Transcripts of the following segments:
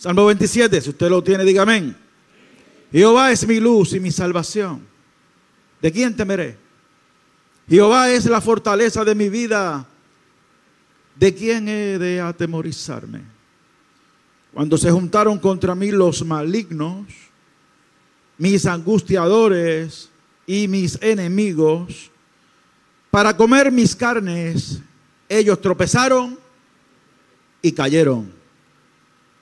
Salmo 27, si usted lo tiene, diga amén. Jehová es mi luz y mi salvación. ¿De quién temeré? Jehová es la fortaleza de mi vida. ¿De quién he de atemorizarme? Cuando se juntaron contra mí los malignos, mis angustiadores y mis enemigos, para comer mis carnes, ellos tropezaron y cayeron.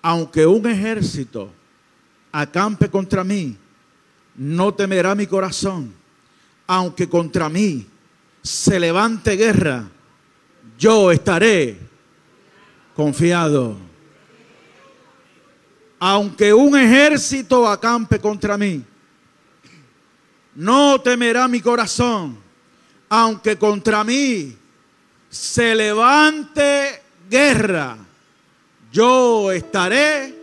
Aunque un ejército acampe contra mí, no temerá mi corazón. Aunque contra mí se levante guerra, yo estaré confiado. Aunque un ejército acampe contra mí, no temerá mi corazón. Aunque contra mí se levante guerra, yo estaré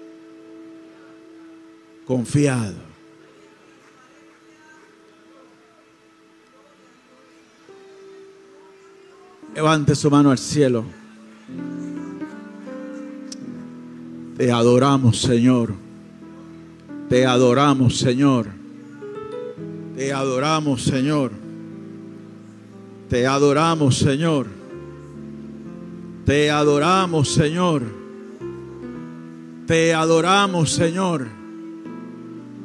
confiado. Levante su mano al cielo. Te adoramos, Señor. Te adoramos, Señor. Te adoramos, Señor. Te adoramos, Señor. Te adoramos, Señor. Te adoramos, Señor.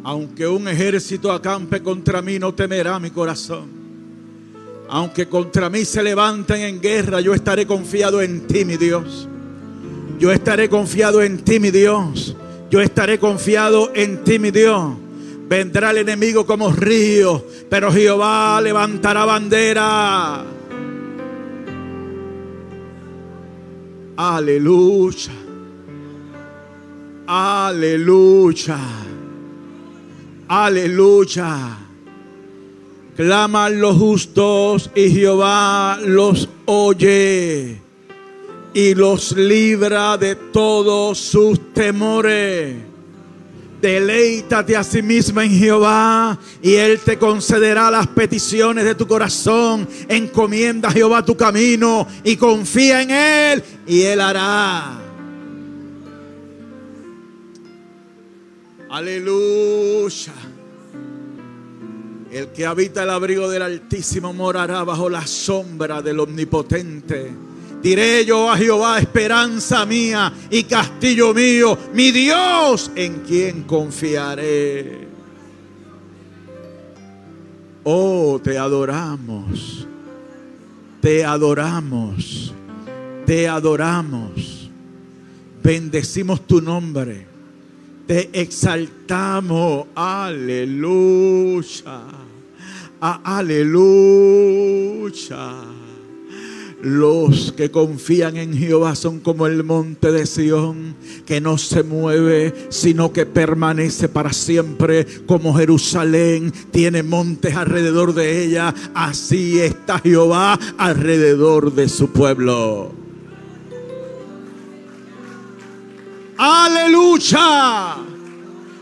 Aunque un ejército acampe contra mí, no temerá mi corazón. Aunque contra mí se levanten en guerra, yo estaré confiado en ti, mi Dios. Yo estaré confiado en ti, mi Dios. Yo estaré confiado en ti, mi Dios. Vendrá el enemigo como río, pero Jehová levantará bandera. Aleluya. Aleluya. Aleluya. Claman los justos y Jehová los oye y los libra de todos sus temores. Deleítate a sí mismo en Jehová y Él te concederá las peticiones de tu corazón. Encomienda a Jehová tu camino y confía en Él y Él hará. Aleluya. El que habita el abrigo del Altísimo morará bajo la sombra del Omnipotente. Diré yo a Jehová, esperanza mía y castillo mío, mi Dios, en quien confiaré. Oh, te adoramos, te adoramos, te adoramos. Bendecimos tu nombre, te exaltamos, aleluya, aleluya. Los que confían en Jehová son como el monte de Sión, que no se mueve, sino que permanece para siempre, como Jerusalén tiene montes alrededor de ella, así está Jehová alrededor de su pueblo. Aleluya,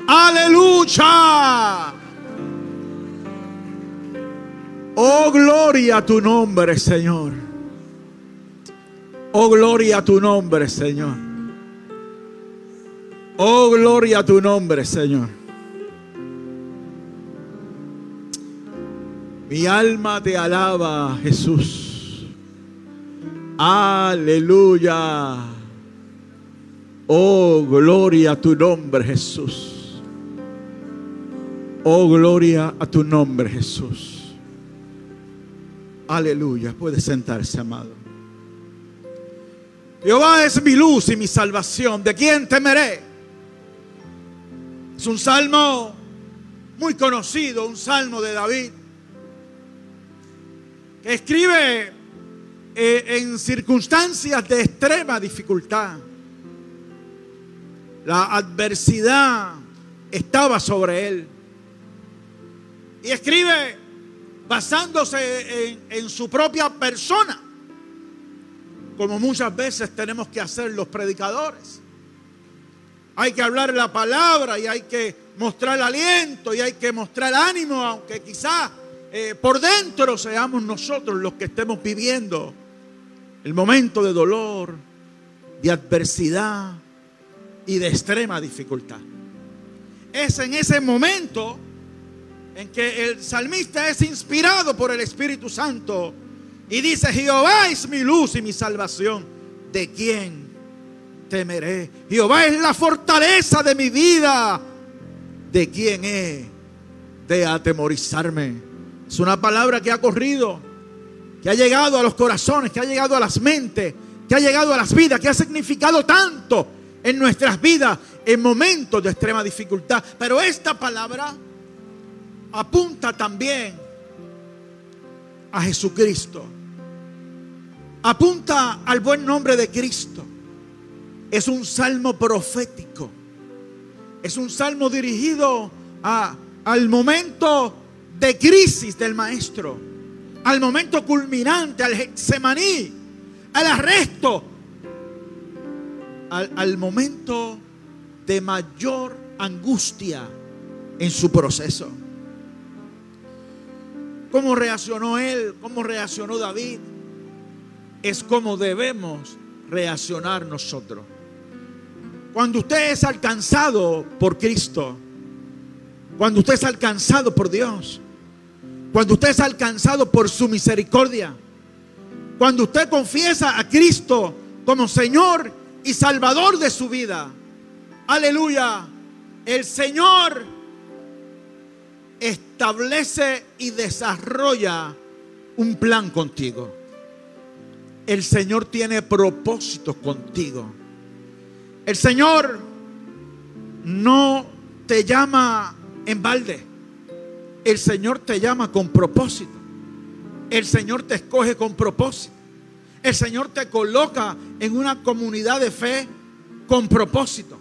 aleluya. Oh, gloria a tu nombre, Señor. Oh, gloria a tu nombre, Señor. Oh, gloria a tu nombre, Señor. Mi alma te alaba, Jesús. Aleluya. Oh, gloria a tu nombre, Jesús. Oh, gloria a tu nombre, Jesús. Aleluya. Puede sentarse, amado. Jehová es mi luz y mi salvación. ¿De quién temeré? Es un salmo muy conocido, un salmo de David, que escribe eh, en circunstancias de extrema dificultad. La adversidad estaba sobre él. Y escribe basándose en, su propia persona como muchas veces tenemos que hacer los predicadores. Hay que hablar la palabra y hay que mostrar aliento y hay que mostrar ánimo, aunque quizá eh, por dentro seamos nosotros los que estemos viviendo el momento de dolor, de adversidad, y de extrema dificultad. Es en ese momento en que el salmista es inspirado por el Espíritu Santo y dice, Jehová es mi luz y mi salvación. ¿De quién temeré? Jehová es la fortaleza de mi vida. ¿De quién he de atemorizarme? Es una palabra que ha corrido, que ha llegado a los corazones, que ha llegado a las mentes, que ha llegado a las vidas, que ha significado tanto en nuestras vidas en momentos de extrema dificultad. Pero esta palabra apunta también a Jesucristo. Apunta al buen nombre de Cristo. Es un salmo profético. Es un salmo dirigido a, al momento de crisis del maestro. Al momento culminante, al Getsemaní, al arresto, al, momento de mayor angustia en su proceso. ¿Cómo reaccionó él? ¿Cómo reaccionó David? Es como debemos reaccionar nosotros. Cuando usted es alcanzado por Cristo, cuando usted es alcanzado por Dios, cuando usted es alcanzado por su misericordia, cuando usted confiesa a Cristo como Señor y Salvador de su vida, aleluya, el Señor establece y desarrolla un plan contigo. El Señor tiene propósitos contigo. El Señor no te llama en balde. El Señor te llama con propósito. El Señor te escoge con propósito. El Señor te coloca en una comunidad de fe con propósito.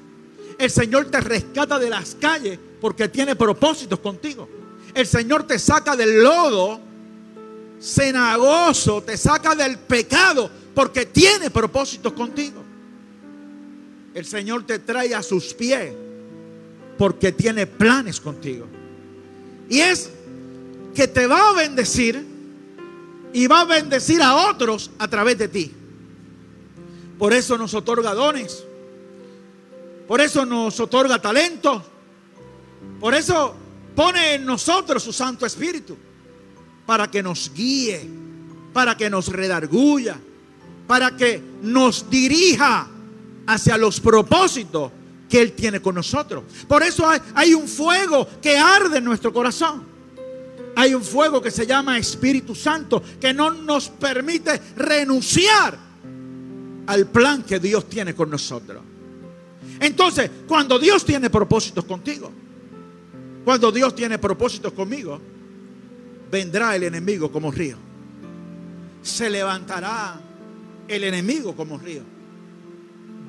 El Señor te rescata de las calles porque tiene propósitos contigo. El Señor te saca del lodo cenagoso, te saca del pecado porque tiene propósitos contigo. El Señor te trae a sus pies porque tiene planes contigo. Y es que te va a bendecir y va a bendecir a otros a través de ti. Por eso nos otorga dones. Por eso nos otorga talento. Por eso pone en nosotros su Santo Espíritu. Para que nos guíe. Para que nos redarguya. Para que nos dirija hacia los propósitos que Él tiene con nosotros. Por eso hay, hay, un fuego que arde en nuestro corazón. Hay un fuego que se llama Espíritu Santo que no nos permite renunciar al plan que Dios tiene con nosotros. Entonces, cuando Dios tiene propósitos contigo, cuando Dios tiene propósitos conmigo, vendrá el enemigo como río. Se levantará el enemigo como río.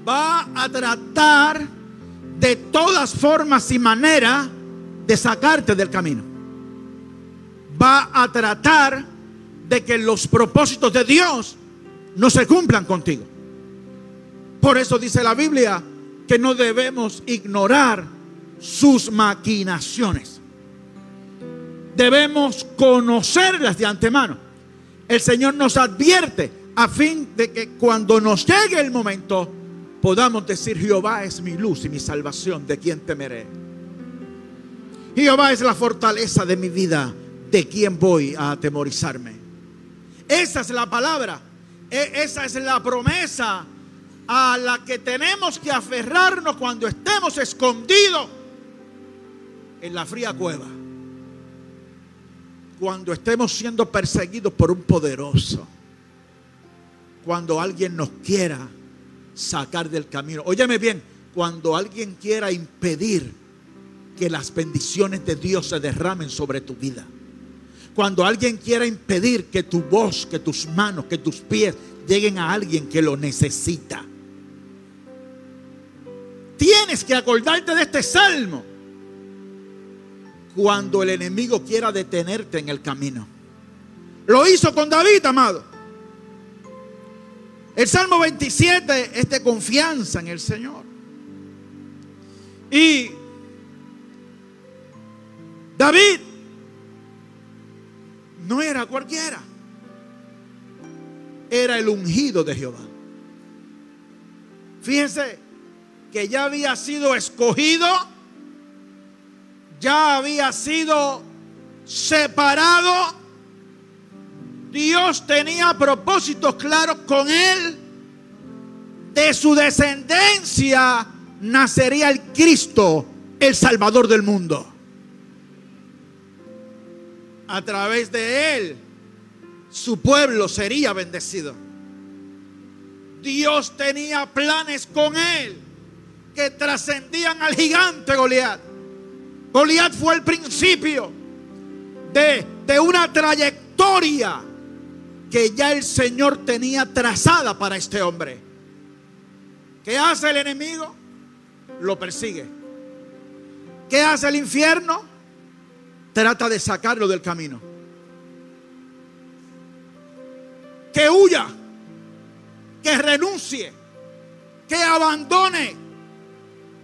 Va a tratar de todas formas y maneras de sacarte del camino. Va a tratar de que los propósitos de Dios no se cumplan contigo. Por eso dice la Biblia, que no debemos ignorar sus maquinaciones. Debemos conocerlas de antemano. El Señor nos advierte a fin de que cuando nos llegue el momento podamos decir, Jehová es mi luz y mi salvación, ¿de quién temeré? Jehová es la fortaleza de mi vida, ¿de quién voy a atemorizarme? Esa es la palabra, e, esa es la promesa a la que tenemos que aferrarnos cuando estemos escondidos en la fría cueva. Cuando estemos siendo perseguidos por un poderoso. Cuando alguien nos quiera sacar del camino. Óyeme bien, cuando alguien quiera impedir que las bendiciones de Dios se derramen sobre tu vida. Cuando alguien quiera impedir que tu voz, que tus manos, que tus pies lleguen a alguien que lo necesita. Tienes que acordarte de este salmo cuando el enemigo quiera detenerte en el camino. Lo hizo con David, amado. El Salmo 27 es de confianza en el Señor. Y David no era cualquiera. Era el ungido de Jehová. Fíjense que ya había sido escogido, ya había sido separado. Dios tenía propósitos claros con él. De su descendencia nacería el Cristo, el Salvador del mundo. A través de él, su pueblo sería bendecido. Dios tenía planes con él que trascendían al gigante Goliat. Goliat fue el principio de, de una trayectoria que ya el Señor tenía trazada para este hombre. ¿Qué hace el enemigo? Lo persigue. ¿Qué hace el infierno? Trata de sacarlo del camino. Que huya, que renuncie, que abandone.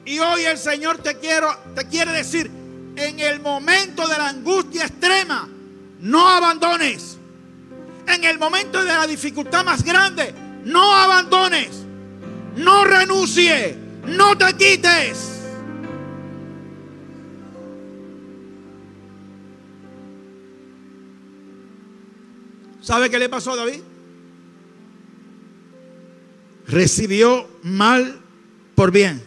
Y hoy el Señor te, quiero, te quiere decir, en el momento de la angustia extrema, no abandones. En el momento de la dificultad más grande, no abandones. No renuncie. No te quites. ¿Sabe qué le pasó a David? Recibió mal por bien.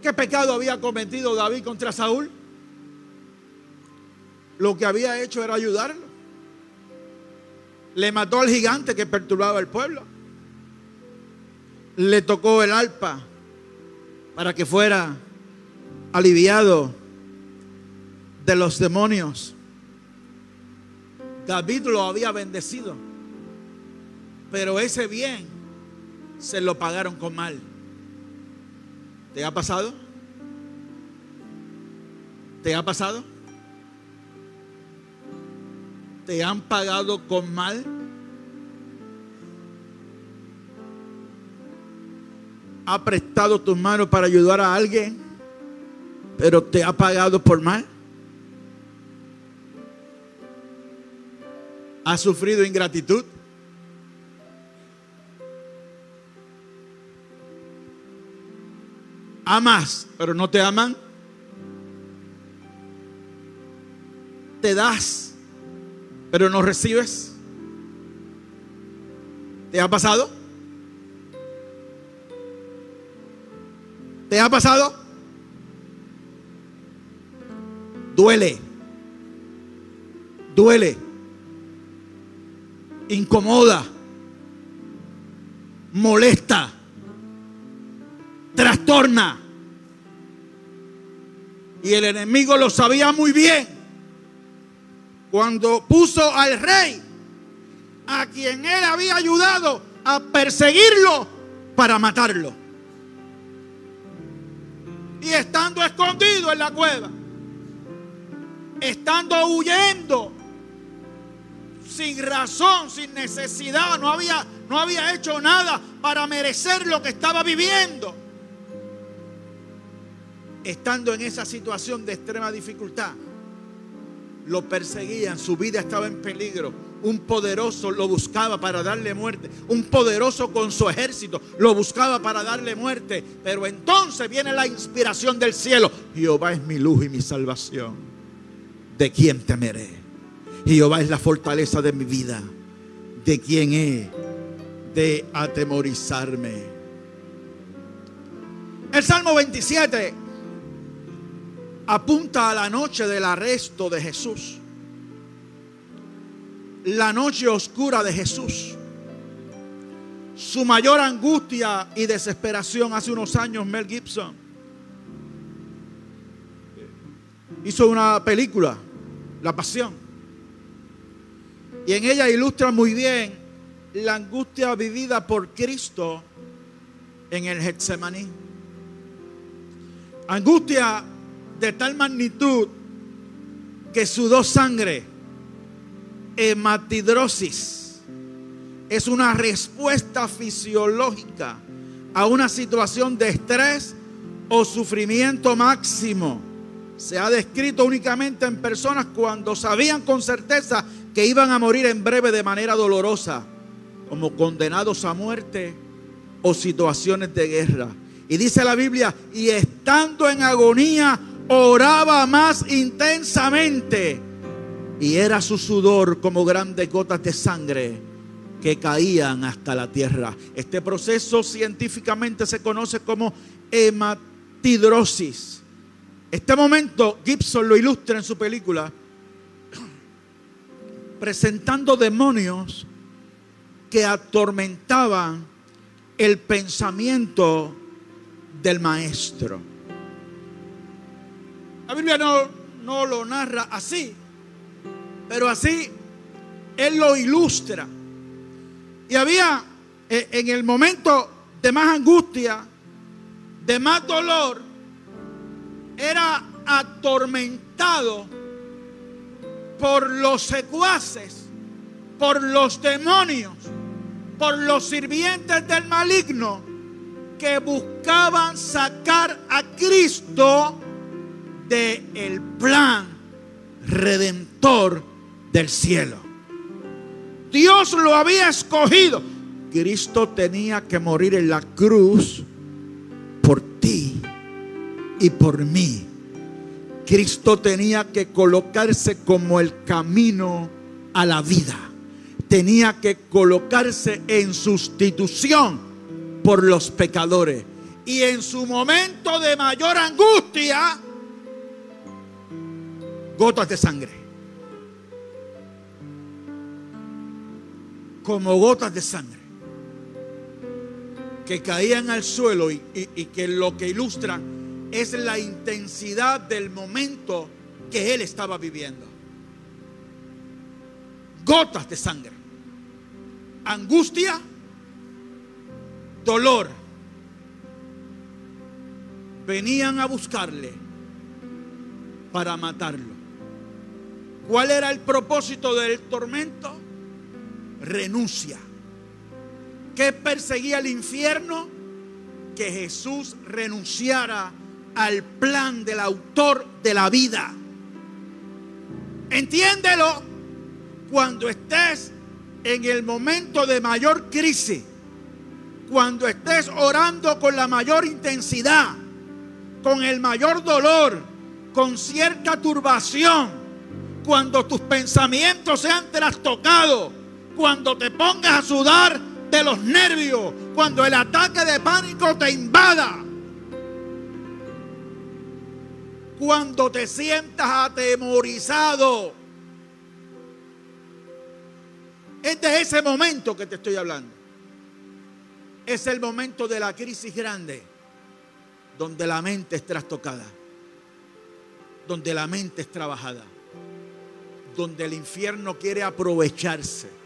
¿Qué pecado había cometido David contra Saúl? Lo que había hecho era ayudarlo. Le mató al gigante que perturbaba el pueblo. Le tocó el alpa para que fuera aliviado de los demonios. David lo había bendecido, pero ese bien se lo pagaron con mal. ¿Te ha pasado? ¿Te ha pasado? ¿Te han pagado con mal? ¿Ha prestado tus manos para ayudar a alguien, pero te ha pagado por mal? ¿Has sufrido ingratitud? Amas, pero no te aman. Te das, pero no recibes. ¿Te ha pasado? ¿Te ha pasado? Duele. Duele. Incomoda. Molesta. Trastorna. Y el enemigo lo sabía muy bien. Cuando puso al rey, a quien él había ayudado a perseguirlo para matarlo. Y estando escondido en la cueva, estando huyendo, sin razón, sin necesidad, no había, no había hecho nada para merecer lo que estaba viviendo. Estando en esa situación de extrema dificultad, lo perseguían, su vida estaba en peligro. Un poderoso lo buscaba para darle muerte. Un poderoso con su ejército lo buscaba para darle muerte. Pero entonces viene la inspiración del cielo. Jehová es mi luz y mi salvación. ¿De quién temeré? Jehová es la fortaleza de mi vida. ¿De quién he de atemorizarme? El Salmo 27 apunta a la noche del arresto de Jesús. La noche oscura de Jesús. Su mayor angustia y desesperación hace unos años Mel Gibson hizo una película, La Pasión. Y en ella ilustra muy bien la angustia vivida por Cristo en el Getsemaní. Angustia de tal magnitud que sudó sangre. Hematidrosis es una respuesta fisiológica a una situación de estrés o sufrimiento máximo. Se ha descrito únicamente en personas cuando sabían con certeza que iban a morir en breve de manera dolorosa, como condenados a muerte o situaciones de guerra. Y dice la Biblia, y estando en agonía, oraba más intensamente. Y era su sudor como grandes gotas de sangre que caían hasta la tierra. Este proceso científicamente se conoce como hematidrosis. Este momento Gibson lo ilustra en su película presentando demonios que atormentaban el pensamiento del maestro. La Biblia no, no lo narra así, pero así él lo ilustra. Y había eh, en el momento de más angustia, de más dolor, era atormentado por los secuaces, por los demonios, por los sirvientes del maligno que buscaban sacar a Cristo del el plan redentor del cielo. Dios lo había escogido. Cristo tenía que morir en la cruz por ti y por mí. Cristo tenía que colocarse como el camino a la vida. Tenía que colocarse en sustitución por los pecadores. Y en su momento de mayor angustia, gotas de sangre. como gotas de sangre que caían al suelo y, que lo que ilustra es la intensidad del momento que él estaba viviendo. Gotas de sangre, angustia, dolor, venían a buscarle para matarlo. ¿Cuál era el propósito del tormento? renuncia. ¿Qué perseguía el infierno? Que Jesús renunciara al plan del autor de la vida. Entiéndelo cuando estés en el momento de mayor crisis, cuando estés orando con la mayor intensidad, con el mayor dolor, con cierta turbación, cuando tus pensamientos sean trastocados cuando te pongas a sudar de los nervios, cuando el ataque de pánico te invada, cuando te sientas atemorizado. Es de ese momento que te estoy hablando. Es el momento de la crisis grande, donde la mente es trastocada, donde la mente es trabajada, donde el infierno quiere aprovecharse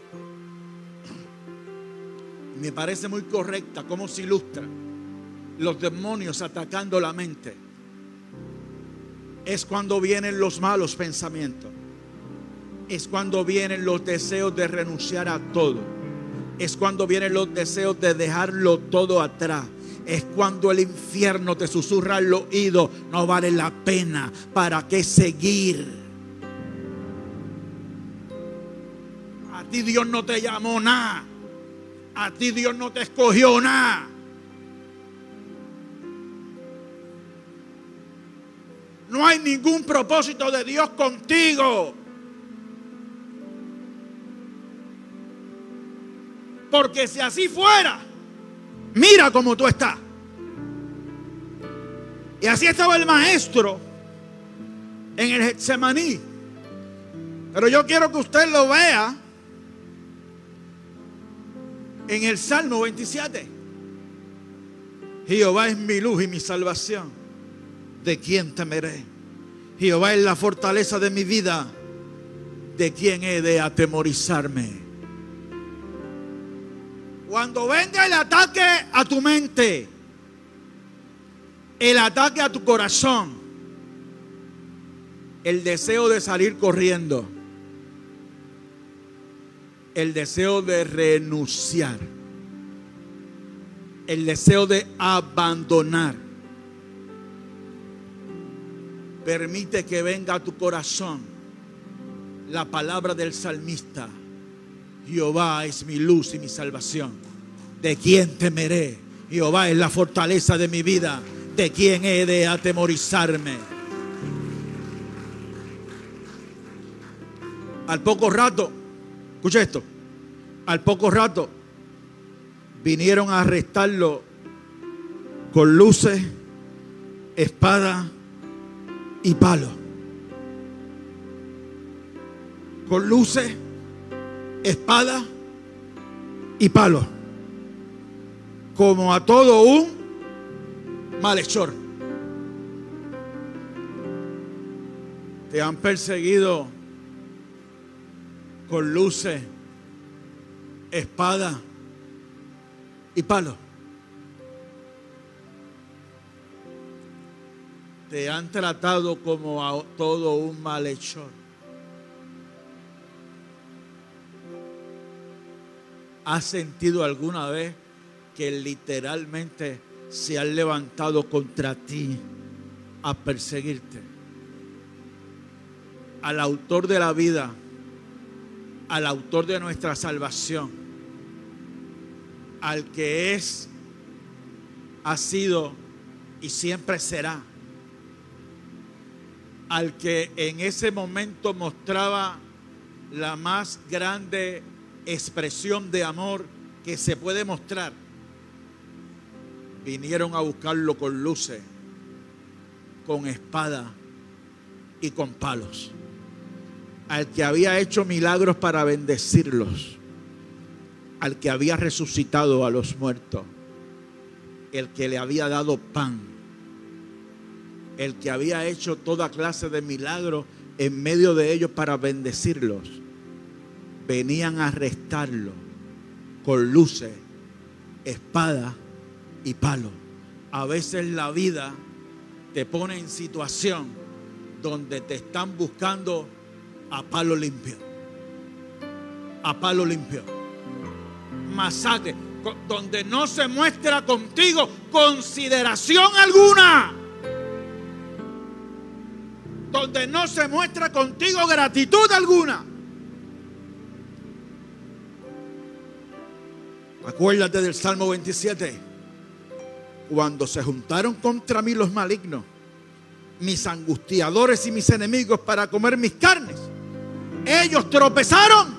me parece muy correcta cómo se ilustra los demonios atacando la mente. Es cuando vienen los malos pensamientos. Es cuando vienen los deseos de renunciar a todo. Es cuando vienen los deseos de dejarlo todo atrás. Es cuando el infierno te susurra al oído, no vale la pena, ¿para qué seguir? A ti Dios no te llamó nada. A ti Dios no te escogió nada. No hay ningún propósito de Dios contigo. Porque si así fuera, mira cómo tú estás. Y así estaba el maestro en el Getsemaní. Pero yo quiero que usted lo vea en el Salmo 27. Jehová es mi luz y mi salvación. ¿De quién temeré? Jehová es la fortaleza de mi vida. ¿De quién he de atemorizarme? Cuando venga el ataque a tu mente, el ataque a tu corazón, el deseo de salir corriendo, el deseo de renunciar, el deseo de abandonar. Permite que venga a tu corazón la palabra del salmista. Jehová es mi luz y mi salvación. ¿De quién temeré? Jehová es la fortaleza de mi vida. ¿De quién he de atemorizarme? Al poco rato, escucha esto, al poco rato vinieron a arrestarlo con luces, espada y palo. Con luces, espada y palo. Como a todo un malhechor. Te han perseguido con luces, espada y palo. Te han tratado como a todo un malhechor. ¿Has sentido alguna vez que literalmente se han levantado contra ti a perseguirte? Al autor de la vida, al autor de nuestra salvación, al que es, ha sido y siempre será, al que en ese momento mostraba la más grande expresión de amor que se puede mostrar, vinieron a buscarlo con luces, con espada y con palos. Al que había hecho milagros para bendecirlos, al que había resucitado a los muertos, el que le había dado pan, el que había hecho toda clase de milagros en medio de ellos para bendecirlos venían a arrestarlo con luces, espada y palo. A veces la vida te pone en situación donde te están buscando a palo limpio. A palo limpio. Masacre. Donde no se muestra contigo consideración alguna. Donde no se muestra contigo gratitud alguna. Acuérdate del Salmo 27. Cuando se juntaron contra mí los malignos, mis angustiadores y mis enemigos para comer mis carnes, ellos tropezaron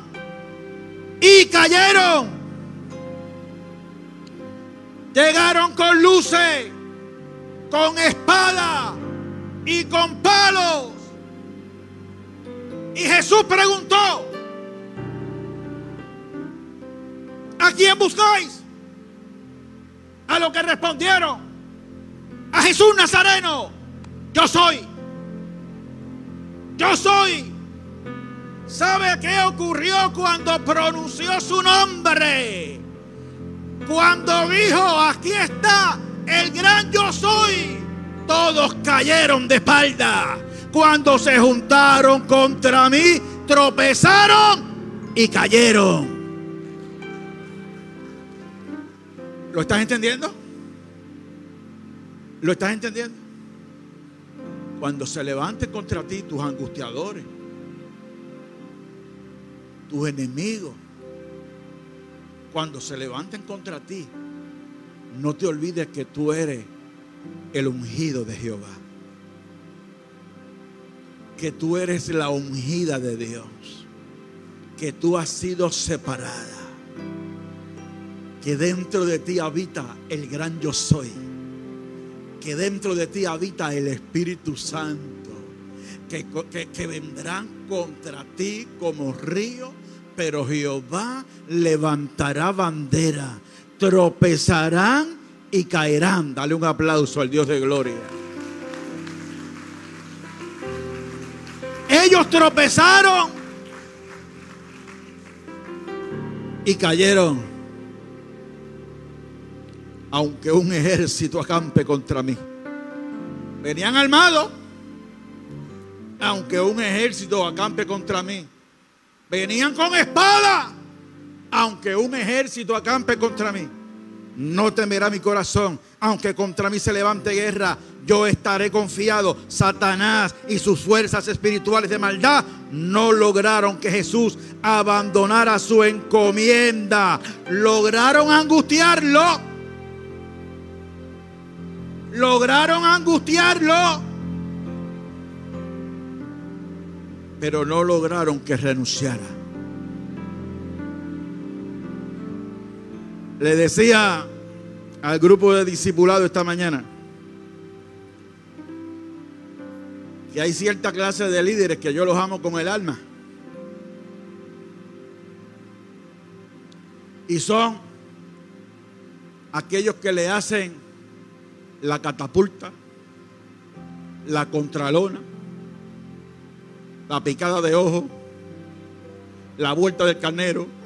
y cayeron. Llegaron con luces, con espada y con palos. Y Jesús preguntó, ¿A quién buscáis? A lo que respondieron. A Jesús Nazareno. Yo soy. Yo soy. ¿Sabe qué ocurrió cuando pronunció su nombre? Cuando dijo, aquí está el gran yo soy. Todos cayeron de espalda. Cuando se juntaron contra mí, tropezaron y cayeron. ¿Lo estás entendiendo? ¿Lo estás entendiendo? Cuando se levanten contra ti tus angustiadores, tus enemigos, cuando se levanten contra ti, no te olvides que tú eres el ungido de Jehová. Que tú eres la ungida de Dios. Que tú has sido separada que dentro de ti habita el gran yo soy, que dentro de ti habita el Espíritu Santo, que, que, vendrán contra ti como río, pero Jehová levantará bandera, tropezarán y caerán. Dale un aplauso al Dios de gloria. Ellos tropezaron y cayeron aunque un ejército acampe contra mí. Venían armados, aunque un ejército acampe contra mí. Venían con espada, aunque un ejército acampe contra mí. No temerá mi corazón, aunque contra mí se levante guerra. Yo estaré confiado. Satanás y sus fuerzas espirituales de maldad no lograron que Jesús abandonara su encomienda. Lograron angustiarlo lograron angustiarlo, pero no lograron que renunciara. Le decía al grupo de discipulados esta mañana que hay cierta clase de líderes que yo los amo con el alma. Y son aquellos que le hacen la catapulta, la contralona, la picada de ojo, la vuelta del carnero.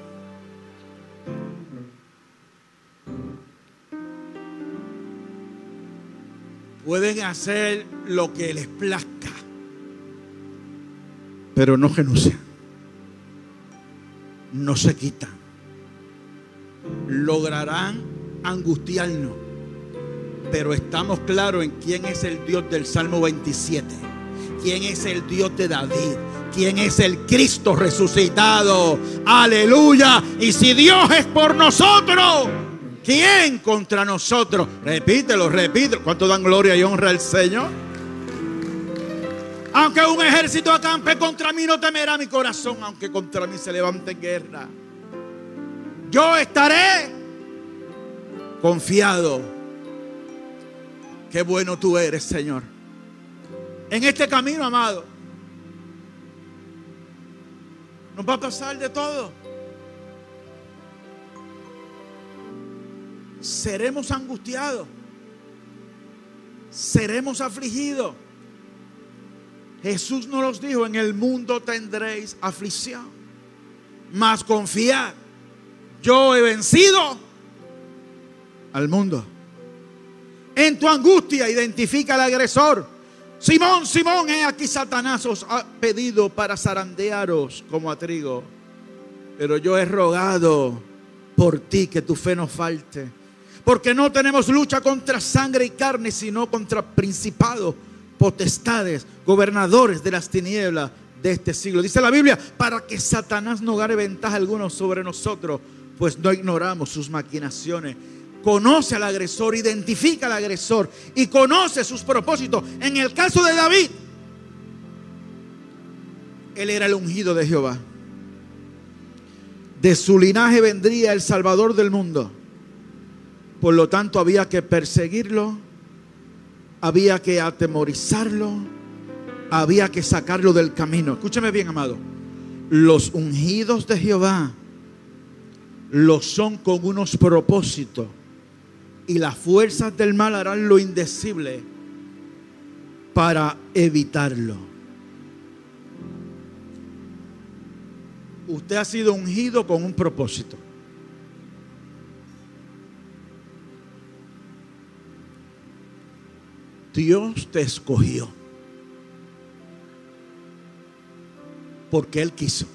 Pueden hacer lo que les plazca, pero no renuncian, no se quitan, lograrán angustiarnos, pero estamos claros en quién es el Dios del Salmo 27, quién es el Dios de David, quién es el Cristo resucitado, aleluya, y si Dios es por nosotros, ¿Quién contra nosotros? Repítelo, repítelo. ¿Cuánto dan gloria y honra al Señor? Aunque un ejército acampe contra mí, no temerá mi corazón, aunque contra mí se levante guerra. Yo estaré confiado. Qué bueno tú eres, Señor. En este camino, amado, nos va a pasar de todo. Seremos angustiados, seremos afligidos. Jesús nos los dijo, en el mundo tendréis aflicción, mas confiad, yo he vencido al mundo. En tu angustia identifica al agresor. Simón, Simón, he aquí Satanás os ha pedido para zarandearos como a trigo. Pero yo he rogado por ti que tu fe no falte porque no tenemos lucha contra sangre y carne, sino contra principados, potestades, gobernadores de las tinieblas de este siglo. Dice la Biblia, para que Satanás no gane ventaja alguna sobre nosotros, pues no ignoramos sus maquinaciones. Conoce al agresor, identifica al agresor y conoce sus propósitos. En el caso de David, él era el ungido de Jehová. De su linaje vendría el Salvador del mundo. Por lo tanto, había que perseguirlo, había que atemorizarlo, había que sacarlo del camino. Escúcheme bien, amado. Los ungidos de Jehová lo son con unos propósitos y las fuerzas del mal harán lo indecible para evitarlo. Usted ha sido ungido con un propósito. Dios te escogió. Porque Él quiso.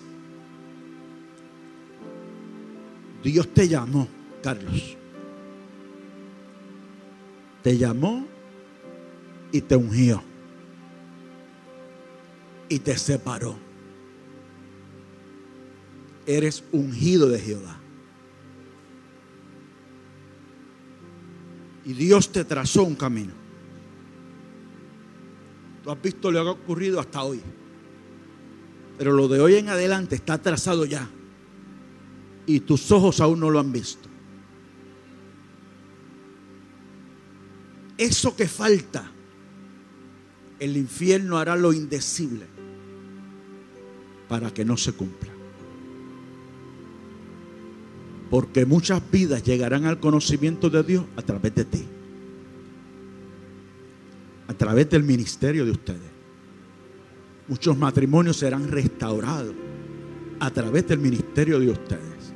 Dios te llamó, Carlos. Te llamó y te ungió. Y te separó. Eres ungido de Jehová. Y Dios te trazó un camino. Tú has visto lo que ha ocurrido hasta hoy. Pero lo de hoy en adelante está trazado ya. Y tus ojos aún no lo han visto. Eso que falta, el infierno hará lo indecible para que no se cumpla. Porque muchas vidas llegarán al conocimiento de Dios a través de ti través del ministerio de ustedes. Muchos matrimonios serán restaurados a través del ministerio de ustedes.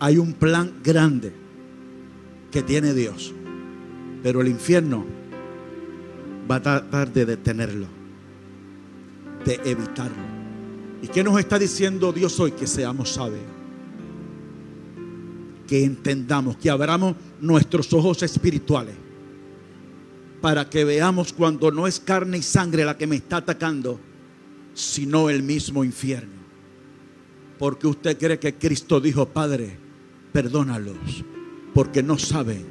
Hay un plan grande que tiene Dios, pero el infierno va a tratar de detenerlo, de evitarlo. ¿Y qué nos está diciendo Dios hoy? Que seamos sabios, que entendamos, que abramos nuestros ojos espirituales para que veamos cuando no es carne y sangre la que me está atacando, sino el mismo infierno. Porque usted cree que Cristo dijo, Padre, perdónalos, porque no saben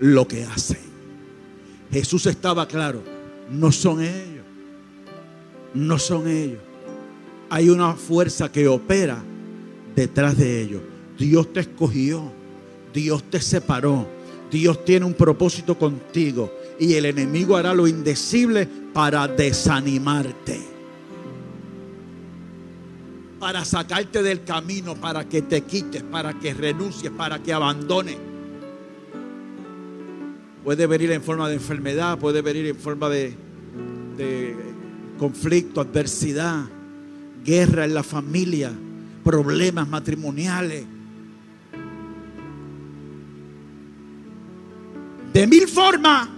lo que hacen. Jesús estaba claro, no son ellos, no son ellos. Hay una fuerza que opera detrás de ellos. Dios te escogió, Dios te separó, Dios tiene un propósito contigo y el enemigo hará lo indecible para desanimarte, para sacarte del camino, para que te quites, para que renuncies, para que abandones. Puede venir en forma de enfermedad, puede venir en forma de, de conflicto, adversidad, guerra en la familia, problemas matrimoniales. De mil formas,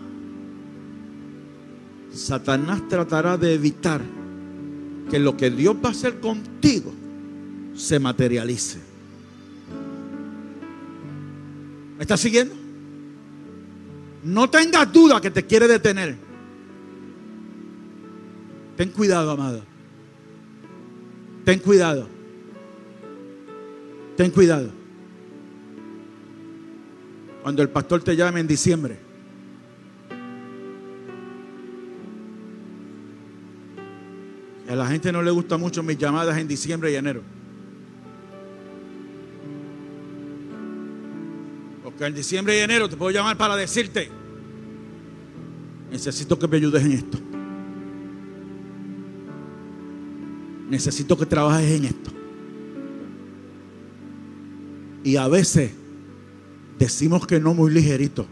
Satanás tratará de evitar que lo que Dios va a hacer contigo se materialice. ¿Me estás siguiendo? No tengas duda que te quiere detener. Ten cuidado, amado. Ten cuidado. Ten cuidado. Cuando el pastor te llame en diciembre. A la gente no le gusta mucho mis llamadas en diciembre y enero. Porque en diciembre y enero te puedo llamar para decirte, necesito que me ayudes en esto. Necesito que trabajes en esto. Y a veces decimos que no muy ligerito.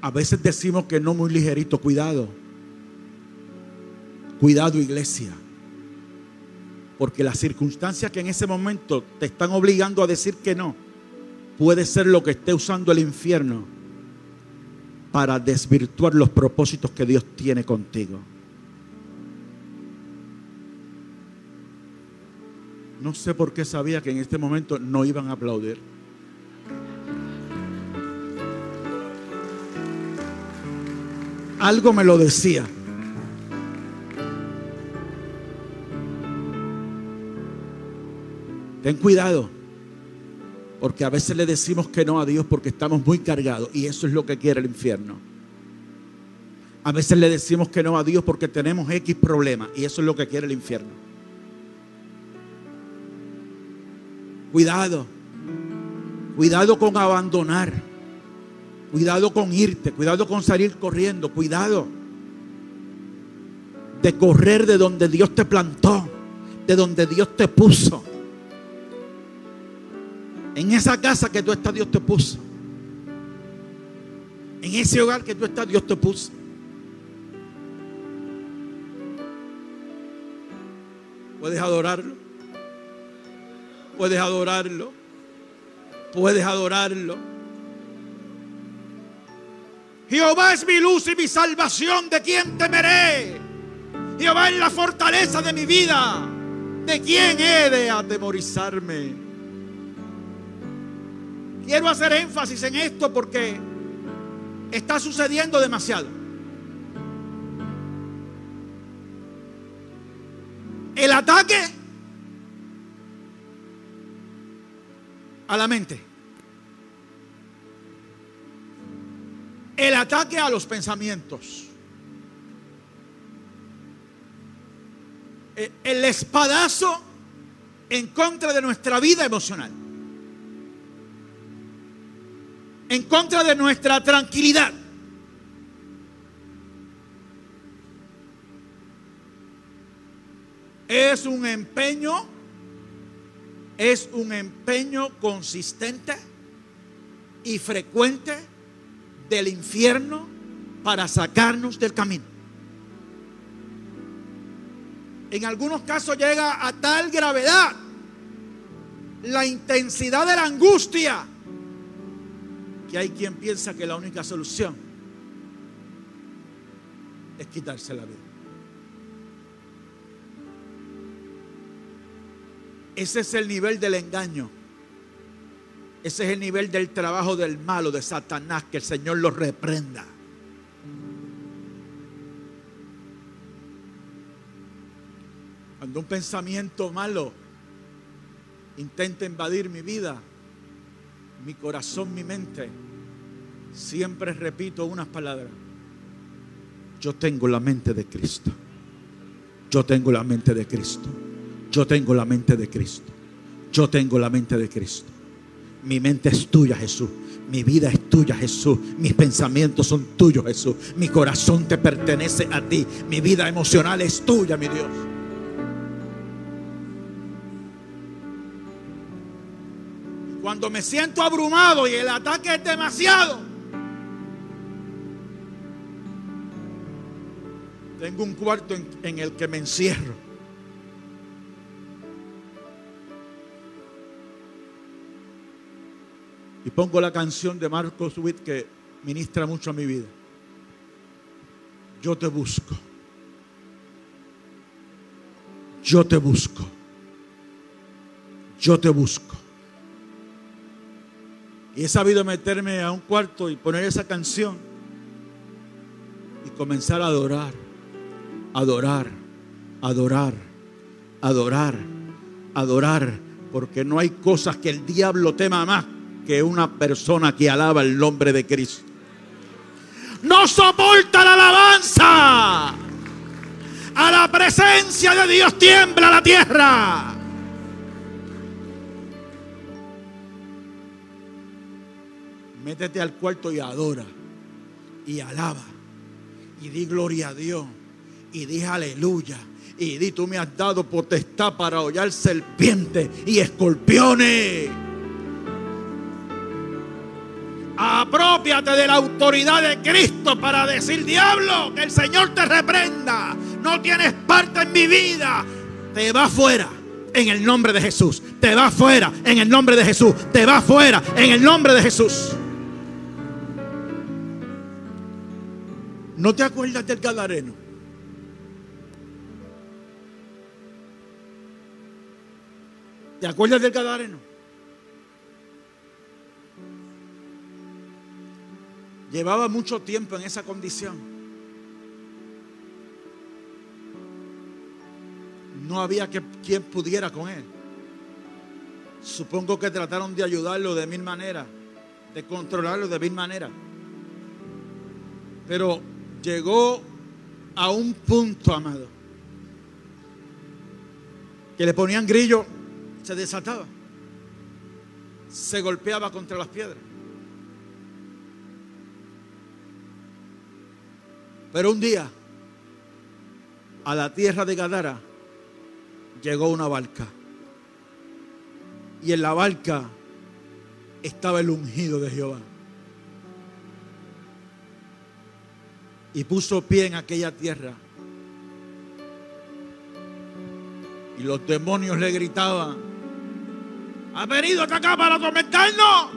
A veces decimos que no muy ligerito. Cuidado. Cuidado iglesia. Porque las circunstancias que en ese momento te están obligando a decir que no, puede ser lo que esté usando el infierno para desvirtuar los propósitos que Dios tiene contigo. No sé por qué sabía que en este momento no iban a aplaudir. Algo me lo decía. Ten cuidado, porque a veces le decimos que no a Dios porque estamos muy cargados y eso es lo que quiere el infierno. A veces le decimos que no a Dios porque tenemos X problemas y eso es lo que quiere el infierno. Cuidado, cuidado con abandonar, cuidado con irte, cuidado con salir corriendo, cuidado de correr de donde Dios te plantó, de donde Dios te puso. En esa casa que tú estás, Dios te puso. En ese hogar que tú estás, Dios te puso. Puedes adorarlo. Puedes adorarlo. Puedes adorarlo. Jehová es mi luz y mi salvación. ¿De quién temeré? Jehová es la fortaleza de mi vida. ¿De quién he de atemorizarme? Quiero hacer énfasis en esto porque está sucediendo demasiado. El ataque a la mente. El ataque a los pensamientos. El espadazo en contra de nuestra vida emocional. En contra de nuestra tranquilidad. Es un empeño, es un empeño consistente y frecuente del infierno para sacarnos del camino. En algunos casos llega a tal gravedad la intensidad de la angustia que hay quien piensa que la única solución es quitarse la vida. Ese es el nivel del engaño. Ese es el nivel del trabajo del malo, de Satanás, que el Señor lo reprenda. Cuando un pensamiento malo intenta invadir mi vida, mi corazón, mi mente, siempre repito unas palabras. Yo tengo la mente de Cristo. Yo tengo la mente de Cristo. Yo tengo la mente de Cristo. Yo tengo la mente de Cristo. Mi mente es tuya, Jesús. Mi vida es tuya, Jesús. Mis pensamientos son tuyos, Jesús. Mi corazón te pertenece a ti. Mi vida emocional es tuya, mi Dios. Cuando me siento abrumado y el ataque es demasiado, tengo un cuarto en, el que me encierro. Y pongo la canción de Marcos Witt que ministra mucho a mi vida. Yo te busco. Yo te busco. Yo te busco. Y he sabido meterme a un cuarto y poner esa canción y comenzar a adorar, adorar, adorar, adorar, adorar, porque no hay cosas que el diablo tema más que una persona que alaba el nombre de Cristo. No soporta la alabanza. A la presencia de Dios tiembla la tierra. Métete al cuarto y adora. Y alaba. Y di gloria a Dios. Y di aleluya. Y di tú me has dado potestad para hollar serpientes y escorpiones. Apropiate de la autoridad de Cristo para decir, diablo, que el Señor te reprenda. No tienes parte en mi vida. Te va fuera en el nombre de Jesús. Te va fuera en el nombre de Jesús. Te va fuera en el nombre de Jesús. ¿No te acuerdas del Gadareno? ¿Te acuerdas del Gadareno? Llevaba mucho tiempo en esa condición. No había que, quien pudiera con él. Supongo que trataron de ayudarlo de mil maneras, de controlarlo de mil maneras. Pero llegó a un punto, amado, que le ponían grillo, se desataba, se golpeaba contra las piedras. Pero un día, a la tierra de Gadara, llegó una barca. Y en la barca estaba el ungido de Jehová. Y puso pie en aquella tierra. Y los demonios le gritaban, ha venido hasta acá para atormentarnos.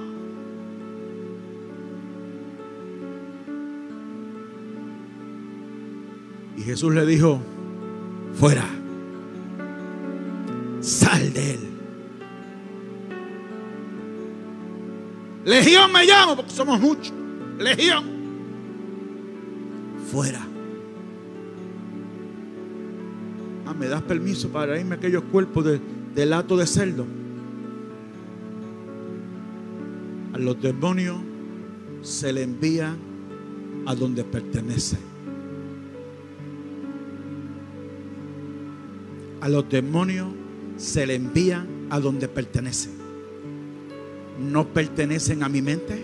Y Jesús le dijo, fuera, sal de él. Legión me llamo porque somos muchos. Legión. Fuera. Ah, ¿me das permiso para irme a aquellos cuerpos de, del hato de cerdo? A los demonios se le envía a donde pertenece. A los demonios se le envía a donde pertenecen. No pertenecen a mi mente,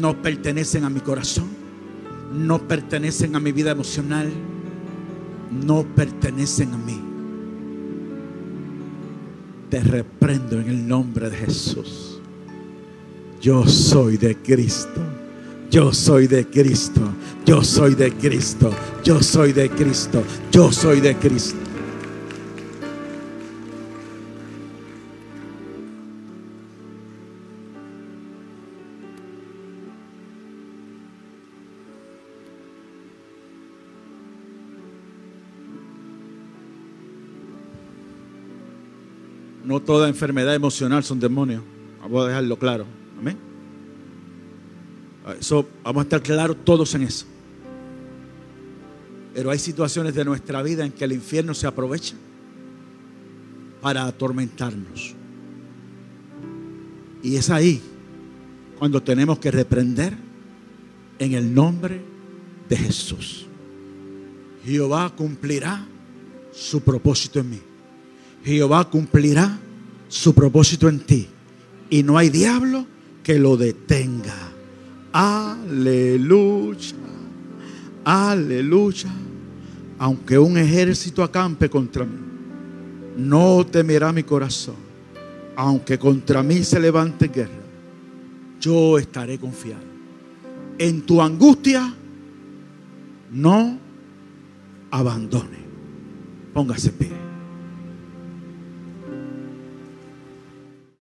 no pertenecen a mi corazón, no pertenecen a mi vida emocional, no pertenecen a mí. Te reprendo en el nombre de Jesús. Yo soy de Cristo. Yo soy de Cristo. Yo soy de Cristo. Yo soy de Cristo. Yo soy de Cristo. No toda enfermedad emocional son demonios. Vamos a dejarlo claro. Amén. Eso, vamos a estar claros todos en eso. Pero hay situaciones de nuestra vida en que el infierno se aprovecha para atormentarnos. Y es ahí cuando tenemos que reprender en el nombre de Jesús. Jehová cumplirá su propósito en mí. Jehová cumplirá su propósito en ti. Y no hay diablo que lo detenga. Aleluya. Aleluya. Aunque un ejército acampe contra mí, no temerá mi corazón. Aunque contra mí se levante guerra, yo estaré confiado. En tu angustia, no abandone. Póngase pie.